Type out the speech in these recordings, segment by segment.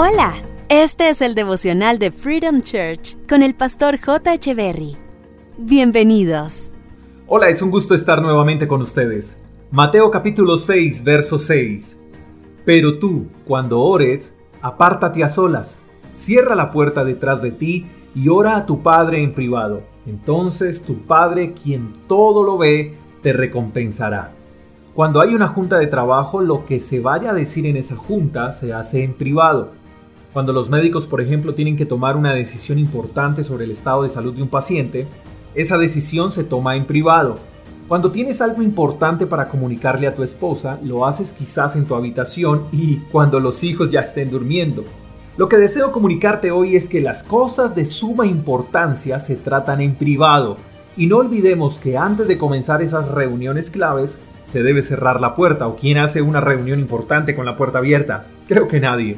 Hola, este es el devocional de Freedom Church con el pastor J. Berry. Bienvenidos. Hola, es un gusto estar nuevamente con ustedes. Mateo capítulo 6, verso 6. Pero tú, cuando ores, apártate a solas, cierra la puerta detrás de ti y ora a tu Padre en privado. Entonces tu Padre, quien todo lo ve, te recompensará. Cuando hay una junta de trabajo, lo que se vaya a decir en esa junta se hace en privado. Cuando los médicos, por ejemplo, tienen que tomar una decisión importante sobre el estado de salud de un paciente, esa decisión se toma en privado. Cuando tienes algo importante para comunicarle a tu esposa, lo haces quizás en tu habitación y cuando los hijos ya estén durmiendo. Lo que deseo comunicarte hoy es que las cosas de suma importancia se tratan en privado y no olvidemos que antes de comenzar esas reuniones claves se debe cerrar la puerta o quién hace una reunión importante con la puerta abierta. Creo que nadie.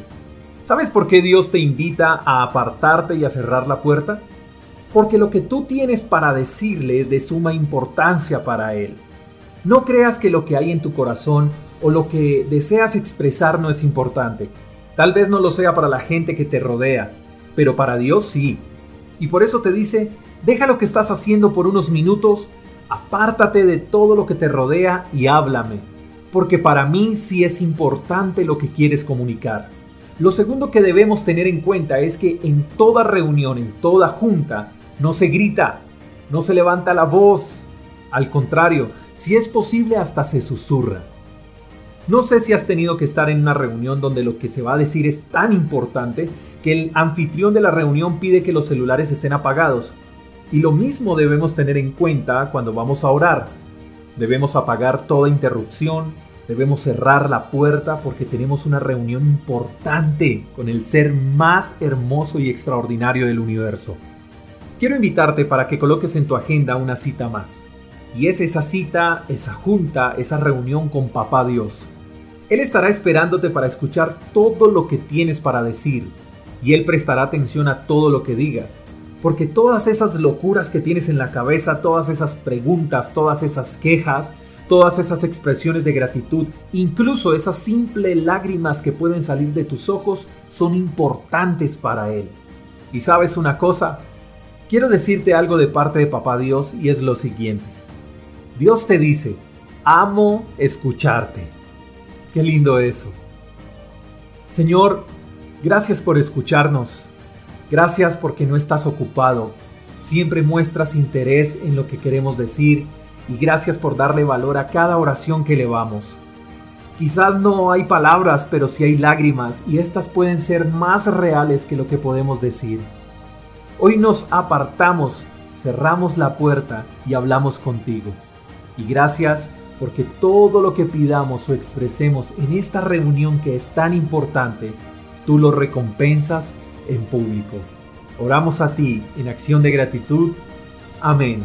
¿Sabes por qué Dios te invita a apartarte y a cerrar la puerta? Porque lo que tú tienes para decirle es de suma importancia para Él. No creas que lo que hay en tu corazón o lo que deseas expresar no es importante. Tal vez no lo sea para la gente que te rodea, pero para Dios sí. Y por eso te dice, deja lo que estás haciendo por unos minutos, apártate de todo lo que te rodea y háblame, porque para mí sí es importante lo que quieres comunicar. Lo segundo que debemos tener en cuenta es que en toda reunión, en toda junta, no se grita, no se levanta la voz. Al contrario, si es posible hasta se susurra. No sé si has tenido que estar en una reunión donde lo que se va a decir es tan importante que el anfitrión de la reunión pide que los celulares estén apagados. Y lo mismo debemos tener en cuenta cuando vamos a orar. Debemos apagar toda interrupción, debemos cerrar la puerta porque tenemos una reunión importante con el ser más hermoso y extraordinario del universo. Quiero invitarte para que coloques en tu agenda una cita más. Y es esa cita, esa junta, esa reunión con Papá Dios. Él estará esperándote para escuchar todo lo que tienes para decir y Él prestará atención a todo lo que digas. Porque todas esas locuras que tienes en la cabeza, todas esas preguntas, todas esas quejas, todas esas expresiones de gratitud, incluso esas simples lágrimas que pueden salir de tus ojos, son importantes para Él. Y sabes una cosa, quiero decirte algo de parte de Papá Dios y es lo siguiente. Dios te dice, amo escucharte. Qué lindo eso. Señor, gracias por escucharnos. Gracias porque no estás ocupado. Siempre muestras interés en lo que queremos decir y gracias por darle valor a cada oración que elevamos. Quizás no hay palabras, pero sí hay lágrimas y estas pueden ser más reales que lo que podemos decir. Hoy nos apartamos, cerramos la puerta y hablamos contigo. Y gracias porque todo lo que pidamos o expresemos en esta reunión que es tan importante, tú lo recompensas en público. Oramos a ti en acción de gratitud. Amén.